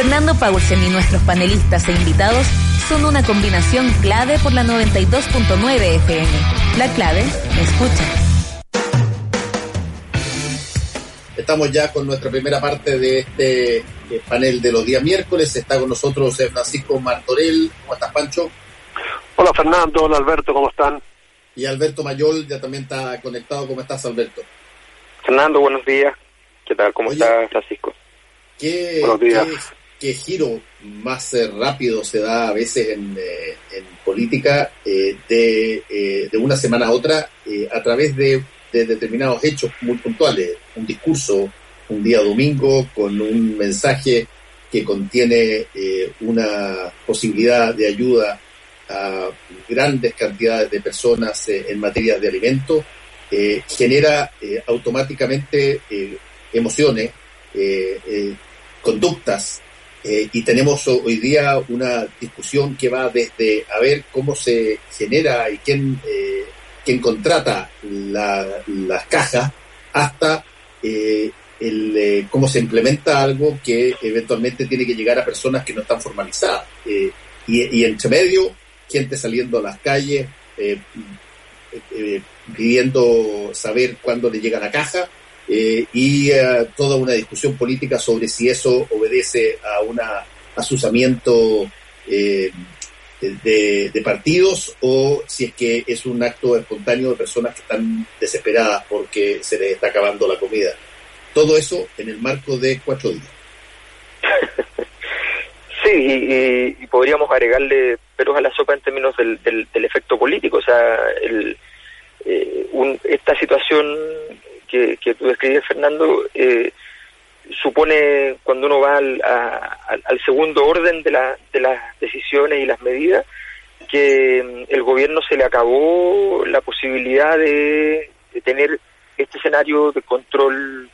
Fernando Paulsen y nuestros panelistas e invitados son una combinación clave por la 92.9 FM. La clave, escucha. Estamos ya con nuestra primera parte de este eh, panel de los días miércoles. Está con nosotros eh, Francisco Martorell. ¿Cómo estás, Pancho? Hola, Fernando. Hola, Alberto. ¿Cómo están? Y Alberto Mayol ya también está conectado. ¿Cómo estás, Alberto? Fernando, buenos días. ¿Qué tal? ¿Cómo estás, Francisco? ¿qué, buenos días. ¿Qué, giro más eh, rápido se da a veces en, eh, en política eh, de, una semana a otra a través de, de determinados hechos muy puntuales? Un discurso un día domingo con un mensaje que contiene una posibilidad de ayuda a grandes cantidades de personas en materia de alimentos, genera automáticamente emociones, conductas, eh, y tenemos ho- hoy día una discusión que va desde a ver cómo se genera y quién, eh, quién contrata la- las cajas hasta eh, el, cómo se implementa algo que eventualmente tiene que llegar a personas que no están formalizadas. Y, y entre medio, gente saliendo a las calles, pidiendo saber cuándo le llega la caja, eh, y eh, toda una discusión política sobre si eso obedece a un asusamiento eh, de, partidos o si es que es un acto espontáneo de personas que están desesperadas porque se les está acabando la comida. Todo eso en el marco de cuatro días. Sí, y, y- podríamos agregarle peros a la sopa en términos del, del, del efecto político. O sea, el, eh, un- esta situación que, que tú describes, Fernando, eh, supone cuando uno va al, al- segundo orden de, la, de las decisiones y las medidas, que mm, el gobierno se le acabó la posibilidad de, de tener este escenario de control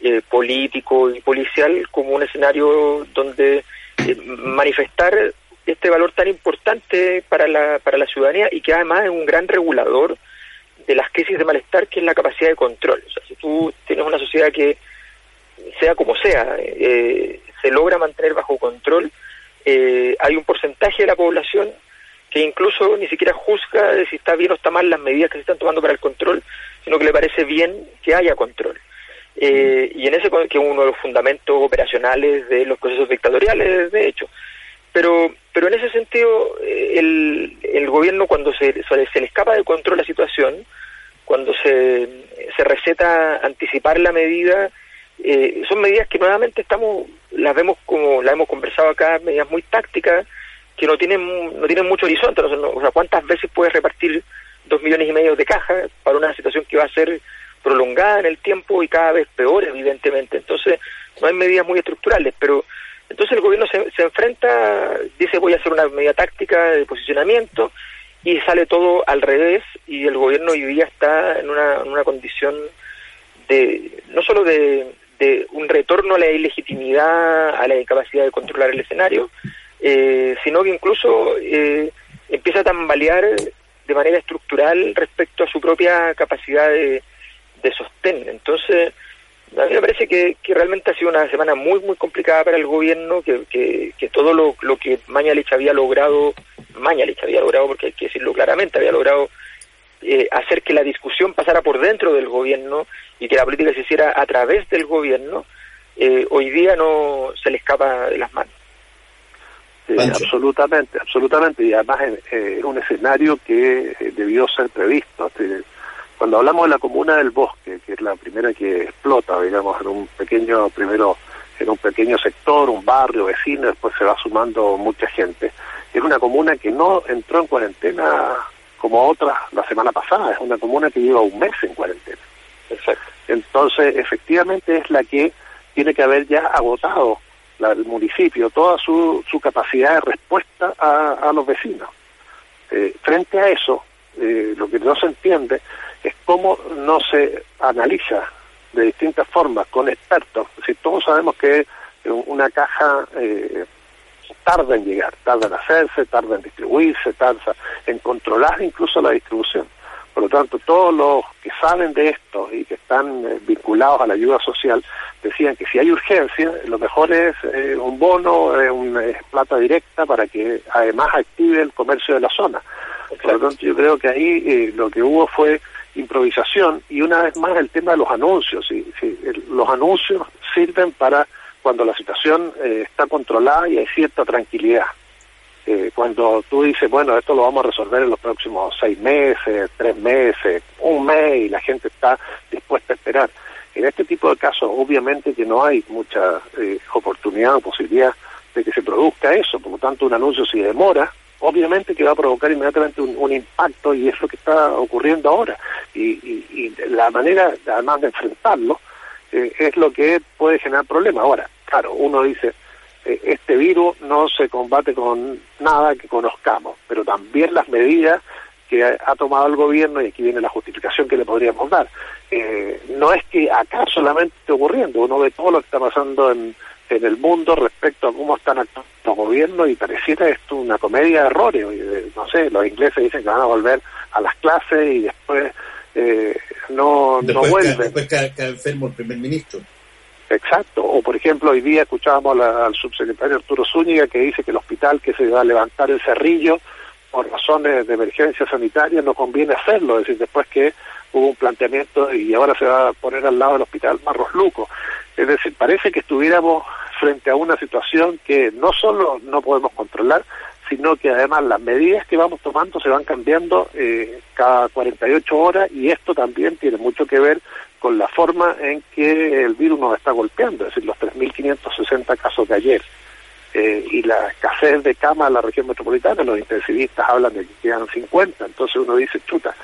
eh, político y policial como un escenario donde eh, manifestar este valor tan importante para la, para la ciudadanía y que además es un gran regulador de las crisis de malestar que es la capacidad de control. O sea, si tú tienes una sociedad que, sea como sea, eh, se logra mantener bajo control, eh, hay un porcentaje de la población que incluso ni siquiera juzga de si está bien o está mal las medidas que se están tomando para el control, sino que le parece bien que haya control. Eh, y en ese que es uno de los fundamentos operacionales de los procesos dictatoriales, de hecho. Pero, pero en ese sentido, eh, el, el gobierno cuando se, se le escapa de control la situación, cuando se, se receta anticipar la medida, eh, son medidas que nuevamente estamos, las vemos como, las hemos conversado acá, medidas muy tácticas, que no tienen, no tienen mucho horizonte, no, o sea, ¿cuántas veces puedes repartir dos millones y medio de cajas para una situación que va a ser prolongada en el tiempo y cada vez peor, evidentemente. Entonces, no hay medidas muy estructurales, pero entonces el gobierno se, se enfrenta, dice voy a hacer una medida táctica de posicionamiento y sale todo al revés y el gobierno hoy día está en una, en una condición de no solo de, de un retorno a la ilegitimidad, a la incapacidad de controlar el escenario, eh, sino que incluso eh, empieza a tambalear de manera estructural respecto a su propia capacidad de, de sostén. Entonces, a mí me parece que, que realmente ha sido una semana muy, muy complicada para el gobierno, que, que, que todo lo, lo que Mañalich había logrado, Mañalich había logrado, porque hay que decirlo claramente, había logrado eh, hacer que la discusión pasara por dentro del gobierno y que la política se hiciera a través del gobierno, eh, hoy día no se le escapa de las manos. Sí, absolutamente, absolutamente. Y además es eh, un escenario que eh, debió ser previsto. Este, Cuando hablamos de la comuna del bosque, que es la primera que explota, digamos, en un pequeño, primero en un pequeño sector, un barrio, vecino, después se va sumando mucha gente. Es una comuna que no entró en cuarentena como otras la semana pasada, es una comuna que lleva un mes en cuarentena. Exacto. Entonces, efectivamente es la que tiene que haber ya agotado la- el municipio toda su, su capacidad de respuesta a, a los vecinos. Eh, frente a eso, eh, lo que no se entiende es cómo no se analiza de distintas formas con expertos. Si todos sabemos que eh, una caja eh, tarda en llegar, tarda en hacerse, tarda en distribuirse, tarda en controlar incluso la distribución. Por lo tanto, todos los que saben de esto y que están eh, vinculados a la ayuda social decían que si hay urgencia, lo mejor es eh, un bono, eh, una plata directa para que además active el comercio de la zona. Por lo tanto, yo creo que ahí lo que hubo fue improvisación y una vez más el tema de los anuncios. ¿sí? los anuncios sirven para cuando la situación está controlada y hay cierta tranquilidad. Eh, cuando tú dices, bueno, esto lo vamos a resolver en los próximos seis meses, tres meses, un mes, y la gente está dispuesta a esperar. En este tipo de casos, obviamente que no hay mucha eh, oportunidad o posibilidad de que se produzca eso, por lo tanto, un anuncio si demora, obviamente que va a provocar inmediatamente un, impacto y es lo que está ocurriendo ahora. Y, la manera, además de enfrentarlo, eh, es lo que puede generar problemas. Ahora, claro, uno dice, eh, este virus no se combate con nada que conozcamos, pero también las medidas que ha, tomado el gobierno, y aquí viene la justificación que le podríamos dar. Eh, no es que acá solamente esté ocurriendo, uno ve todo lo que está pasando en, en el mundo respecto a cómo están actuando los gobiernos y pareciera esto una comedia de errores. No sé, los ingleses dicen que van a volver a las clases y después eh, no, no vuelven. después cae enfermo el primer ministro. Exacto. O, por ejemplo, hoy día escuchábamos al subsecretario Arturo Zúñiga que dice que el hospital que se va a levantar el cerrillo por razones de emergencia sanitaria no conviene hacerlo. Es decir, después que hubo un planteamiento y ahora se va a poner al lado del hospital Marros Luco. Es decir, parece que estuviéramos frente a una situación que no solo no podemos controlar, sino que además las medidas que vamos tomando se van cambiando eh, cada 48 horas y esto también tiene mucho que ver con la forma en que el virus nos está golpeando, es decir, los 3.560 casos de ayer. Eh, y la escasez de camas en la región metropolitana, los intensivistas hablan de que quedan 50, entonces uno dice, chuta,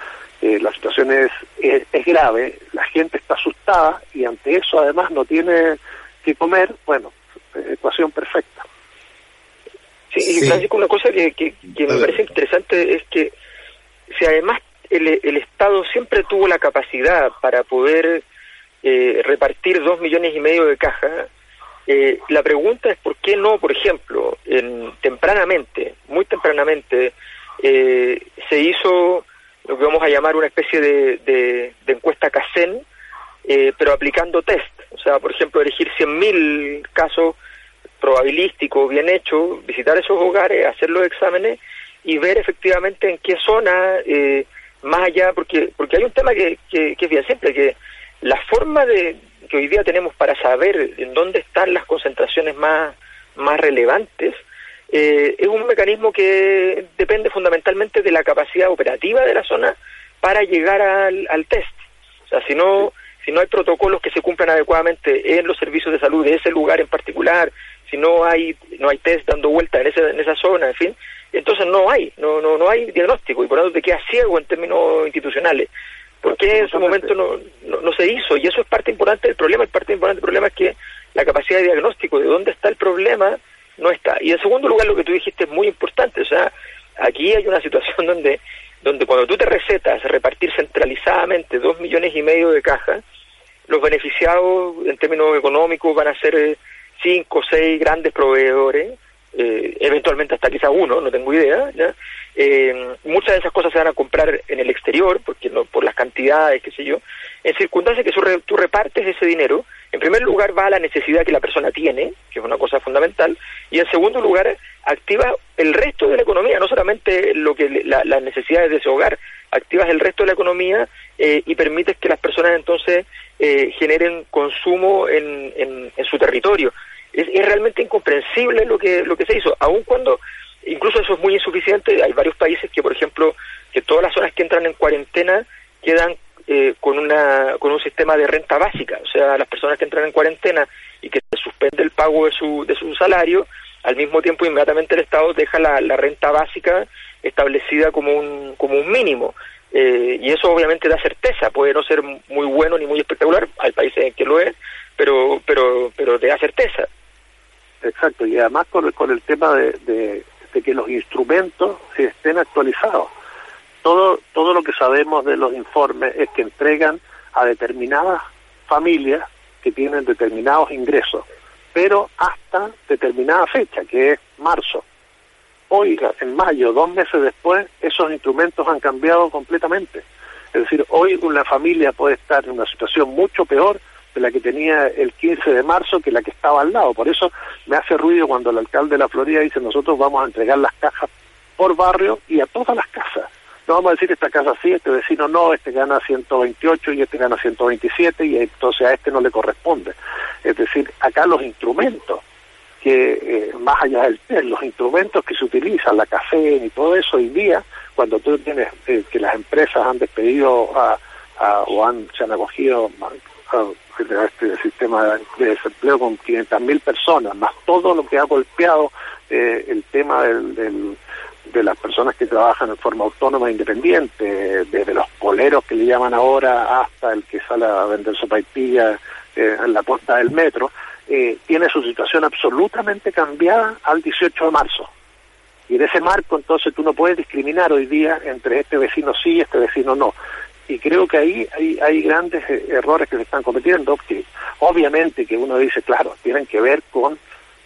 eh, la situación es, es, grave, la gente está asustada y ante eso además no tiene que comer, bueno, ecuación perfecta. Sí, y Francisco, una cosa que, que, que me parece interesante es que si además el, Estado siempre tuvo la capacidad para poder eh, repartir dos millones y medio de cajas. Eh, la pregunta es por qué no, por ejemplo, en, tempranamente, muy tempranamente, eh, se hizo lo que vamos a llamar una especie de, de, encuesta CACEN, pero aplicando test. O sea, por ejemplo, elegir 100.000 casos probabilísticos bien hechos, visitar esos hogares, hacer los exámenes y ver efectivamente en qué zona eh, más allá, porque, porque hay un tema que, que, es bien simple, que la forma de que hoy día tenemos para saber en dónde están las concentraciones más, más relevantes, eh, es un mecanismo que depende fundamentalmente de la capacidad operativa de la zona para llegar al, al test. O sea, si no, si no hay protocolos que se cumplan adecuadamente en los servicios de salud de ese lugar en particular, si no hay, no hay test dando vuelta en, ese, en esa zona, en fin, entonces no hay, no, no, no hay diagnóstico y por lo tanto te queda ciego en términos institucionales. ¿Por qué en su momento no, no, se hizo? Y eso es parte importante del problema. El parte importante del problema es que la capacidad de diagnóstico de dónde está el problema no está. Y en segundo lugar, lo que tú dijiste es muy importante. O sea, aquí hay una situación donde, donde cuando tú te recetas repartir centralizadamente dos millones y medio de cajas, los beneficiados en términos económicos van a ser eh, cinco o seis grandes proveedores eh, eventualmente hasta quizá uno, no tengo idea. Eh, muchas de esas cosas se van a comprar en el exterior, porque no, por las cantidades, qué sé yo. En circunstancias que tú repartes ese dinero, en primer lugar va a la necesidad que la persona tiene, que es una cosa fundamental, y en segundo lugar activa el resto de la economía, no solamente lo que las necesidades de ese hogar, activas el resto de la economía eh, y permites que las personas entonces generen consumo en, en su territorio es, realmente incomprensible lo que, lo que se hizo, aun cuando incluso eso es muy insuficiente. Hay varios países que, por ejemplo, que todas las zonas que entran en cuarentena quedan eh, con, una, con un sistema de renta básica. O sea, las personas que entran en cuarentena y que se suspende el pago de su, de su salario, al mismo tiempo inmediatamente el Estado deja la, renta básica establecida como un, como un mínimo. Eh, y eso obviamente da certeza, puede no ser muy bueno ni muy espectacular, hay países en que lo es, pero, pero, pero te da certeza. Exacto, y además con el, con el tema de, de, que los instrumentos estén actualizados. Todo, todo lo que sabemos de los informes es que entregan a determinadas familias que tienen determinados ingresos, pero hasta determinada fecha, que es marzo. Hoy, en mayo, dos meses después, esos instrumentos han cambiado completamente. Es decir, hoy una familia puede estar en una situación mucho peor de la que tenía el 15 de marzo que la que estaba al lado. Por eso me hace ruido cuando el alcalde de la Florida dice nosotros vamos a entregar las cajas por barrio y a todas las casas. No vamos a decir esta casa sí, este vecino no, este gana 128 y este gana 127 y entonces a este no le corresponde. Es decir, acá los instrumentos que eh, más allá del test, los instrumentos que se utilizan, la café y todo eso hoy día, cuando tú tienes eh, que las empresas han despedido a, o han, se han acogido a, este sistema de desempleo con 500.000 personas, más todo lo que ha golpeado eh, el tema del, de las personas que trabajan en forma autónoma e independiente, desde los poleros que le llaman ahora hasta el que sale a vender sopa y pilla en la puerta del metro, eh, tiene su situación absolutamente cambiada al 18 de marzo. Y en ese marco entonces tú no puedes discriminar hoy día entre este vecino sí y este vecino no. Y creo que ahí hay, hay grandes eh, errores que se están cometiendo, que obviamente que uno dice, claro, tienen que ver con,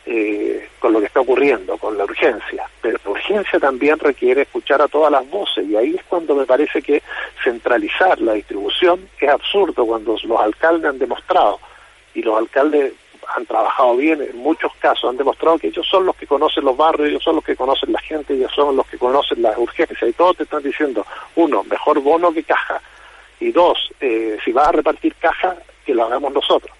eh, con lo que está ocurriendo, con la urgencia, pero la urgencia también requiere escuchar a todas las voces y ahí es cuando me parece que centralizar la distribución es absurdo cuando los alcaldes han demostrado y los alcaldes han trabajado bien, en muchos casos han demostrado que ellos son los que conocen los barrios, ellos son los que conocen la gente, ellos son los que conocen las urgencias. Y todos te están diciendo, uno, mejor bono que caja y dos, eh, si vas a repartir caja, que lo hagamos nosotros.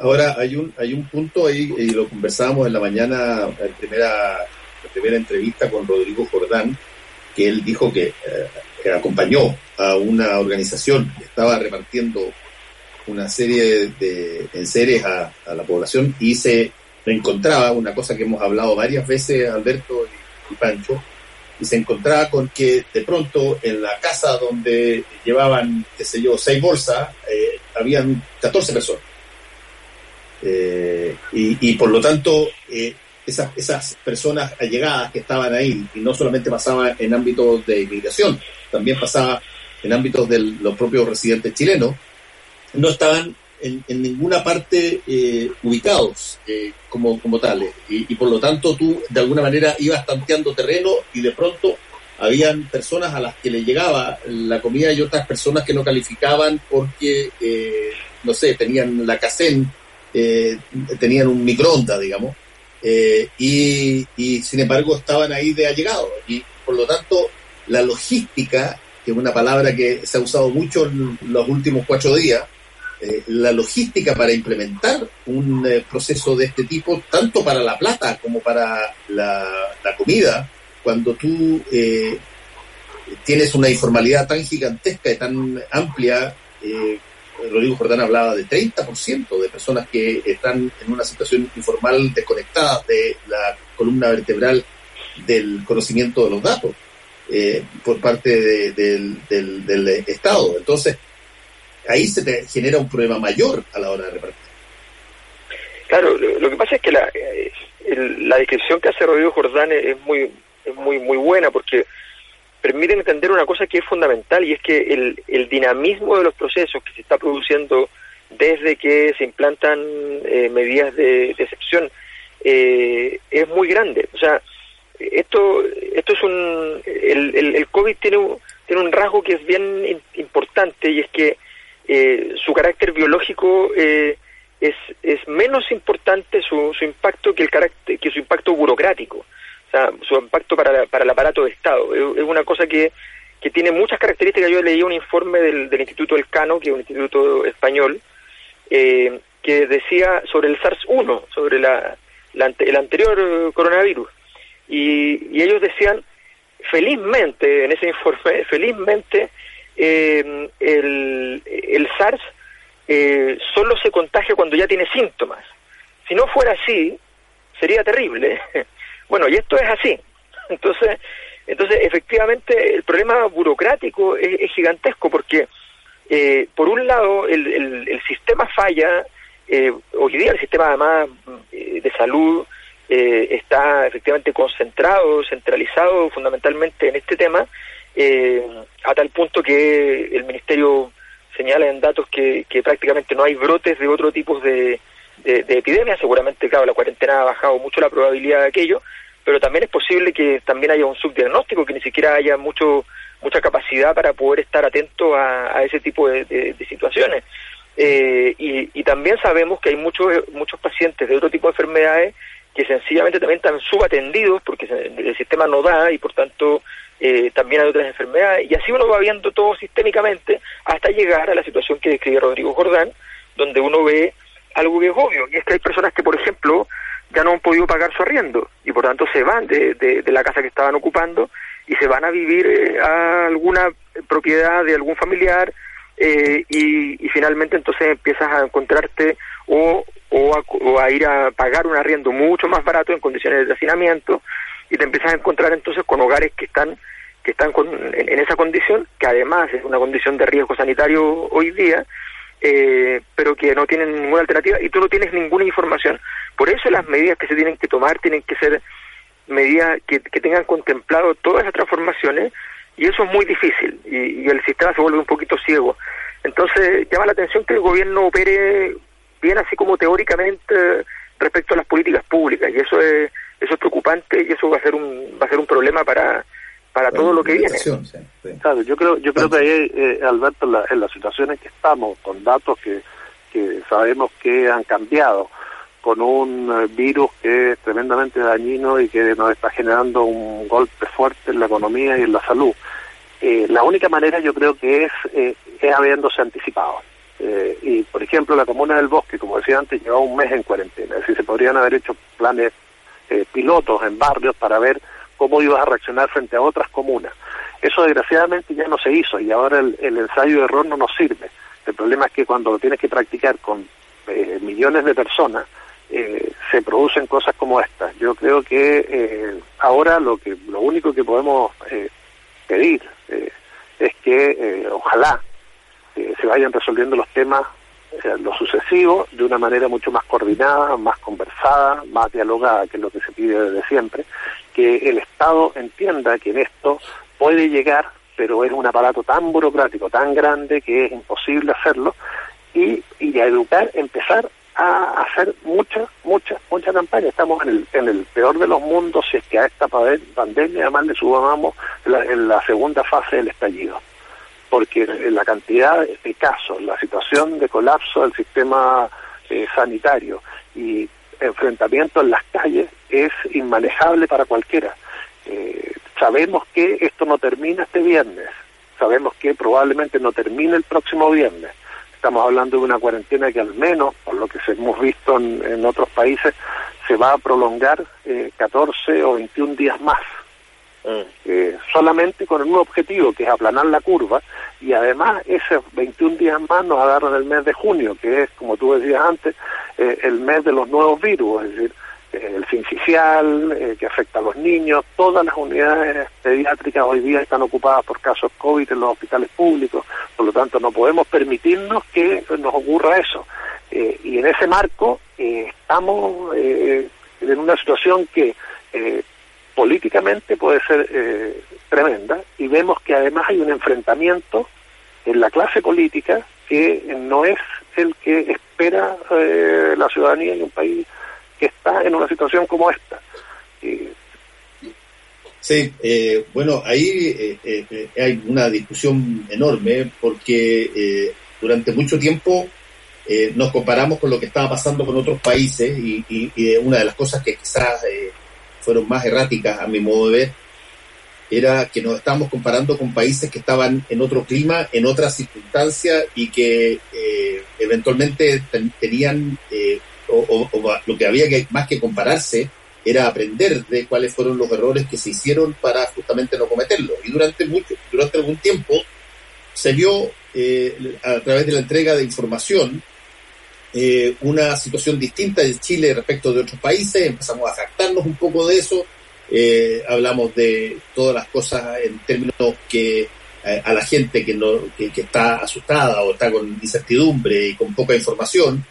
Ahora hay un hay un punto ahí y lo conversábamos en la mañana en primera la primera entrevista con Rodrigo Jordán que él dijo que, eh, acompañó a una organización que estaba repartiendo una serie de enseres a, a la población y se encontraba, una cosa que hemos hablado varias veces Alberto y, Pancho, y se encontraba con que de pronto en la casa donde llevaban, qué sé yo, seis bolsas, eh, habían 14 personas. Y, por lo tanto, eh, esas, esas personas allegadas que estaban ahí, y no solamente pasaba en ámbitos de inmigración, también pasaba en ámbitos de los propios residentes chilenos, no estaban en, ninguna parte eh, ubicados eh, como, como tales. Y, por lo tanto tú de alguna manera ibas tanteando terreno y de pronto habían personas a las que le llegaba la comida y otras personas que no calificaban porque, eh, no sé, tenían la CACEN, tenían un microondas, digamos, y, y sin embargo estaban ahí de allegado. Y por lo tanto la logística, que es una palabra que se ha usado mucho en los últimos cuatro días, eh, la logística para implementar un eh, proceso de este tipo, tanto para la plata como para la, comida, cuando tú eh, tienes una informalidad tan gigantesca y tan amplia, Rodrigo Jordán hablaba de 30% de personas que están en una situación informal desconectada de la columna vertebral del conocimiento de los datos por parte del, Estado. Entonces, ahí se te genera un problema mayor a la hora de repartir. Claro, lo, que pasa es que la, eh, la descripción que hace Rodrigo Jordán es muy, muy, muy buena porque permite entender una cosa que es fundamental y es que el, el dinamismo de los procesos que se está produciendo desde que se implantan eh, medidas de, excepción eh, es muy grande. O sea, esto esto es un el, el, COVID tiene un, tiene un rasgo que es bien importante y es que eh, su carácter biológico eh, es, es menos importante su, su impacto que el carácter que su impacto burocrático o sea su impacto para, para el aparato de Estado es, una cosa que, que tiene muchas características yo leí un informe del, del Instituto Elcano que es un instituto español eh, que decía sobre el SARS-1 sobre la, el anterior coronavirus y, y ellos decían felizmente en ese informe felizmente eh, el, el, SARS eh, solo se contagia cuando ya tiene síntomas. Si no fuera así, sería terrible. Bueno, y esto es así. Entonces, entonces efectivamente, el problema burocrático es, gigantesco porque, eh, por un lado, el, el, sistema falla. Eh, hoy día el sistema, además, eh, de salud está efectivamente concentrado, centralizado fundamentalmente en este tema eh, a tal punto que el Ministerio señala en datos que, prácticamente no hay brotes de otro tipo de, de, epidemia. Seguramente, claro, la cuarentena ha bajado mucho la probabilidad de aquello, pero también es posible que también haya un subdiagnóstico, que ni siquiera haya mucho mucha capacidad para poder estar atento a, ese tipo de, situaciones. Eh, y, también sabemos que hay muchos muchos pacientes de otro tipo de enfermedades que sencillamente también están subatendidos porque el sistema no da y por tanto eh, también hay otras enfermedades y así uno va viendo todo sistémicamente hasta llegar a la situación que describe Rodrigo Jordán donde uno ve algo que es obvio y es que hay personas que por ejemplo ya no han podido pagar su arriendo y por tanto se van de, de, la casa que estaban ocupando y se van a vivir eh, a alguna propiedad de algún familiar eh, y, finalmente entonces empiezas a encontrarte o, o, a, ir a pagar un arriendo mucho más barato en condiciones de hacinamiento y te empiezas a encontrar entonces con hogares que están que están con, en, esa condición, que además es una condición de riesgo sanitario hoy día, eh, pero que no tienen ninguna alternativa y tú no tienes ninguna información. Por eso las medidas que se tienen que tomar tienen que ser medidas que, tengan contemplado todas esas transformaciones y eso es muy difícil y, el sistema se vuelve un poquito ciego. Entonces llama la atención que el gobierno opere bien así como teóricamente respecto a las políticas públicas y eso es eso es preocupante y eso va a ser un va a ser un problema para para todo lo que viene. Claro, yo creo yo creo que ahí eh, Alberto en, la, en las situaciones que estamos con datos que que sabemos que han cambiado con un eh, virus que es tremendamente dañino y que nos está generando un golpe fuerte en la economía y en la salud. Eh, la única manera yo creo que es, eh, es habiéndose anticipado. y, por ejemplo, la Comuna del Bosque, como decía antes, lleva un mes en cuarentena. Es decir, se podrían haber hecho planes pilotos en barrios para ver cómo ibas a reaccionar frente a otras comunas. Eso desgraciadamente ya no se hizo y ahora el, ensayo de error no nos sirve. El problema es que cuando lo tienes que practicar con millones de personas, eh, se producen cosas como estas. Yo creo que eh, ahora lo que lo único que podemos eh, pedir es que ojalá se vayan resolviendo los temas lo sucesivo de una manera mucho más coordinada, más conversada, más dialogada, que es lo que se pide desde siempre, que el Estado entienda que en esto puede llegar, pero es un aparato tan burocrático, tan grande que es imposible hacerlo, y, y a educar, empezar a hacer mucha, mucha, mucha campaña. Estamos en el, en el peor de los mundos si es que a esta pandemia además le subamos en la segunda fase del estallido. Porque la cantidad de casos, la situación de colapso del sistema eh, sanitario y enfrentamiento en las calles es inmanejable para cualquiera. Eh, sabemos que esto no termina este viernes, sabemos que probablemente no termine el próximo viernes Estamos hablando de una cuarentena que al menos, por lo que hemos visto en, otros países, se va a prolongar eh, 14 o 21 días más. Eh, solamente con un objetivo que es aplanar la curva y además esos 21 días más nos agarran el mes de junio que es como tú decías antes eh, el mes de los nuevos virus es decir eh, el sincicial, eh, que afecta a los niños, todas las unidades pediátricas hoy día están ocupadas por casos COVID en los hospitales públicos, por lo tanto no podemos permitirnos que nos ocurra eso. Eh, y en ese marco estamos en una situación que políticamente puede ser tremenda y vemos que además hay un enfrentamiento en la clase política que no es el que espera la ciudadanía en un país que está en una situación como esta. Sí, eh, bueno, ahí eh, eh, hay una discusión enorme porque durante mucho tiempo nos comparamos con lo que estaba pasando con otros países y, y una de las cosas que quizás fueron más erráticas a mi modo de ver era que nos estábamos comparando con países que estaban en otro clima, en otras circunstancias y que eventualmente tenían o, lo que había que más que compararse era aprender de cuáles fueron los errores que se hicieron para justamente no cometerlos. Y durante mucho, durante algún tiempo se vio eh, a través de la entrega de información eh, una situación distinta de Chile respecto de otros países, empezamos a jactarnos un poco de eso, eh, hablamos de todas las cosas en términos que a la gente que, no, que está asustada o está con incertidumbre y con poca información,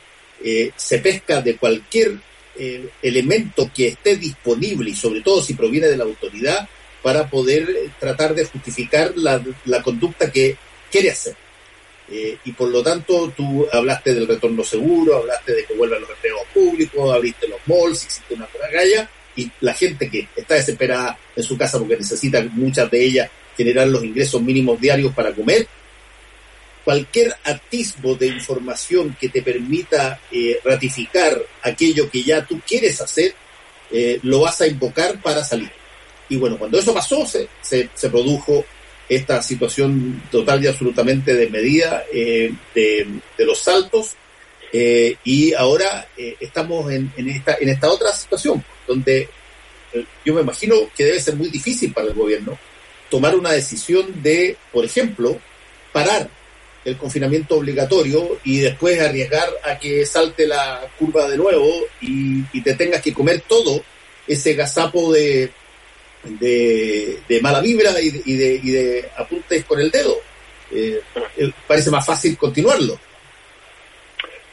eh, se pesca de cualquier eh, elemento que esté disponible y sobre todo si proviene de la autoridad para poder eh, tratar de justificar la, conducta que quiere hacer. Y por lo tanto tú hablaste del retorno seguro, hablaste de que vuelvan los empleados públicos, abriste los malls, existe una galla y la gente que está desesperada en su casa porque necesita muchas de ellas generar los ingresos mínimos diarios para comer. Cualquier atisbo de información que te permita eh, ratificar aquello que ya tú quieres hacer, eh, lo vas a invocar para salir. Y bueno, cuando eso pasó, se, se, produjo esta situación total y absolutamente desmedida eh, de, los saltos. Eh, y ahora eh, estamos en, en, esta, en esta otra situación, donde yo me imagino que debe ser muy difícil para el gobierno tomar una decisión de, por ejemplo, parar el confinamiento obligatorio y después arriesgar a que salte la curva de nuevo y, y te tengas que comer todo ese gazapo de, de, mala vibra y de, y de, apuntes con el dedo. Eh, eh, parece más fácil continuarlo.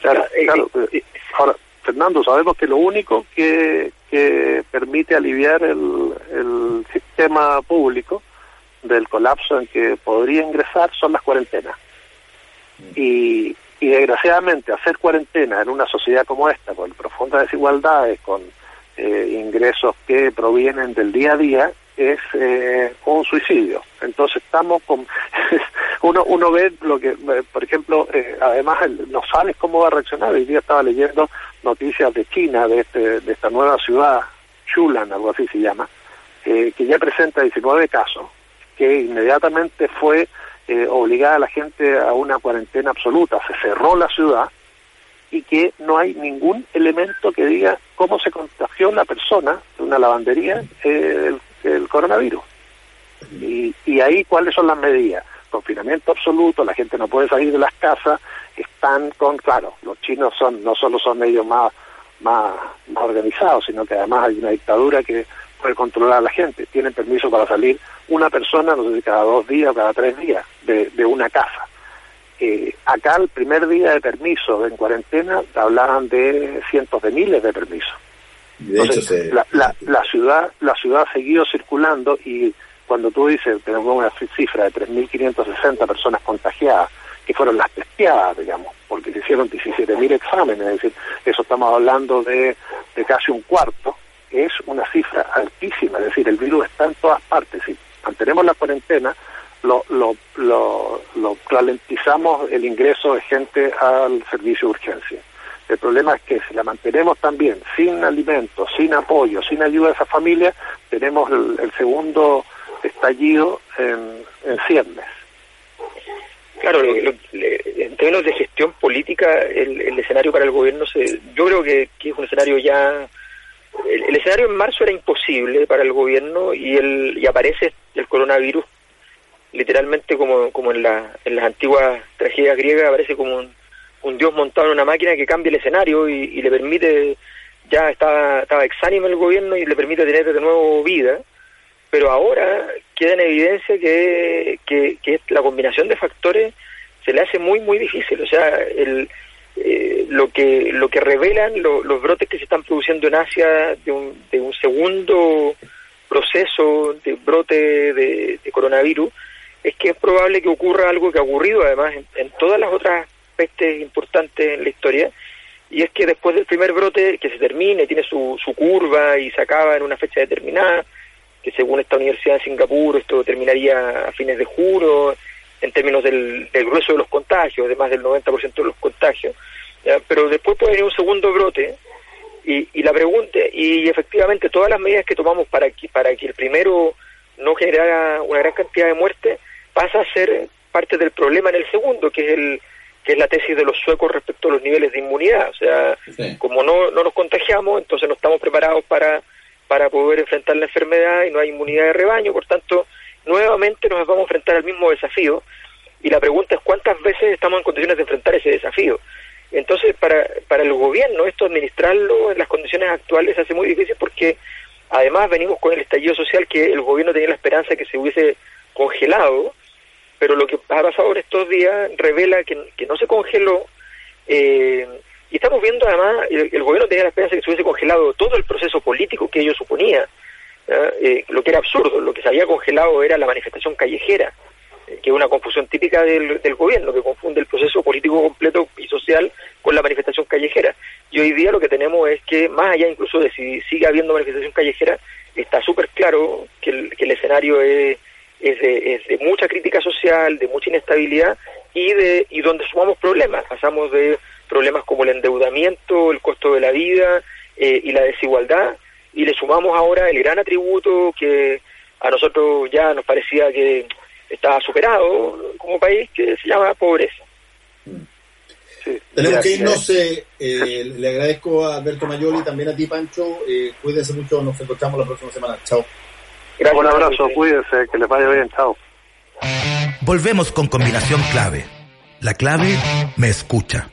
Claro, eh, Ahora, Fernando, sabemos que lo único que, que permite aliviar el, el sistema público del colapso en que podría ingresar son las cuarentenas. Mm. Y, y desgraciadamente hacer cuarentena en una sociedad como esta, con profundas desigualdades, con eh, ingresos que provienen del día a día es eh, un suicidio. Entonces estamos con... uno, uno ve lo que, eh, por ejemplo, además no sabes cómo va a reaccionar. Hoy día estaba leyendo noticias de China, de, este, de esta nueva ciudad, Chulan, algo así se llama, que ya presenta 19 casos, que inmediatamente fue obligada a la gente a una cuarentena absoluta. Se cerró la ciudad y que no hay ningún elemento que diga cómo se contagió la persona de una lavandería eh, el, coronavirus. Y, y ahí cuáles son las medidas. Confinamiento absoluto, la gente no puede salir de las casas, están con, claro, los chinos son no solo son ellos más, más, más organizados, sino que además hay una dictadura que puede controlar a la gente. Tienen permiso para salir una persona, no sé si cada dos días o cada tres días, de, de una casa eh, acá el primer día de permiso en cuarentena hablaban de cientos de miles de permisos. la, la, ciudad la ciudad ha seguido circulando y cuando tú dices tenemos una cifra de 3.560 personas contagiadas que fueron las testeadas, digamos, porque se hicieron 17.000 exámenes, es decir, eso estamos hablando de, de casi un cuarto, es una cifra altísima, es decir, el virus está en todas partes. Si mantenemos la cuarentena, lo, lo, lo, lo ralentizamos el ingreso de gente al servicio de urgencia. El problema es que si la mantenemos también sin alimentos, sin apoyo, sin ayuda a esa familia, tenemos el, segundo estallido en, en ciernes. Claro, en términos de gestión política, el, escenario para el gobierno, se, yo creo que, que es un escenario ya... El, el, escenario en marzo era imposible para el gobierno y, el, y aparece el coronavirus literalmente como, como en, la, en las antiguas tragedias griegas, aparece como un, dios montado en una máquina que cambia el escenario y, le permite, ya estaba, estaba exánime el gobierno y le permite tener de nuevo vida, pero ahora queda en evidencia que, que, la combinación de factores se le hace muy, muy difícil. O sea, el, eh, lo que lo que revelan los brotes que se están produciendo en Asia de un, de un segundo proceso de brote de coronavirus es que es probable que ocurra algo que ha ocurrido además en, todas las otras pestes importantes en la historia, y es que después del primer brote que se termine, tiene su, su curva y se acaba en una fecha determinada, que según esta universidad de Singapur esto terminaría a fines de julio, en términos del, grueso de los contagios, de más del 90% de los contagios, pero después puede venir un segundo brote, y, y la pregunta, y efectivamente todas las medidas que tomamos para que, para que el primero no generara una gran cantidad de muertes, pasa a ser parte del problema en el segundo, que es el que es la tesis de los suecos respecto a los niveles de inmunidad. O sea, como no, no nos contagiamos, entonces no estamos preparados para, para poder enfrentar la enfermedad y no hay inmunidad de rebaño, por tanto, nuevamente nos vamos a enfrentar al mismo desafío. Y la pregunta es cuántas veces estamos en condiciones de enfrentar ese desafío. Entonces, para, para el gobierno, esto administrarlo en las condiciones actuales hace muy difícil porque además venimos con el estallido social que el gobierno tenía la esperanza de que se hubiese congelado pero lo que ha pasado en estos días revela que, no se congeló eh, y estamos viendo además, el, gobierno tenía la esperanza de que se hubiese congelado todo el proceso político que ello suponía, eh, lo que era absurdo, lo que se había congelado era la manifestación callejera, eh, que es una confusión típica del, del gobierno, que confunde el proceso político completo y social con la manifestación callejera. Y hoy día lo que tenemos es que, más allá incluso de si sigue habiendo manifestación callejera, está súper claro que el, escenario es es de, es de mucha crítica social, de mucha inestabilidad y de y donde sumamos problemas. Pasamos de problemas como el endeudamiento, el costo de la vida eh, y la desigualdad y le sumamos ahora el gran atributo que a nosotros ya nos parecía que estaba superado como país, que se llama pobreza. Tenemos que irnos. Eh, eh, le agradezco a Alberto Mayoli, también a ti, Pancho. Eh, cuídense mucho, nos encontramos la próxima semana. Chao. Un abrazo, cuídense, que les vaya bien. Chao. Volvemos con combinación clave. La clave me escucha.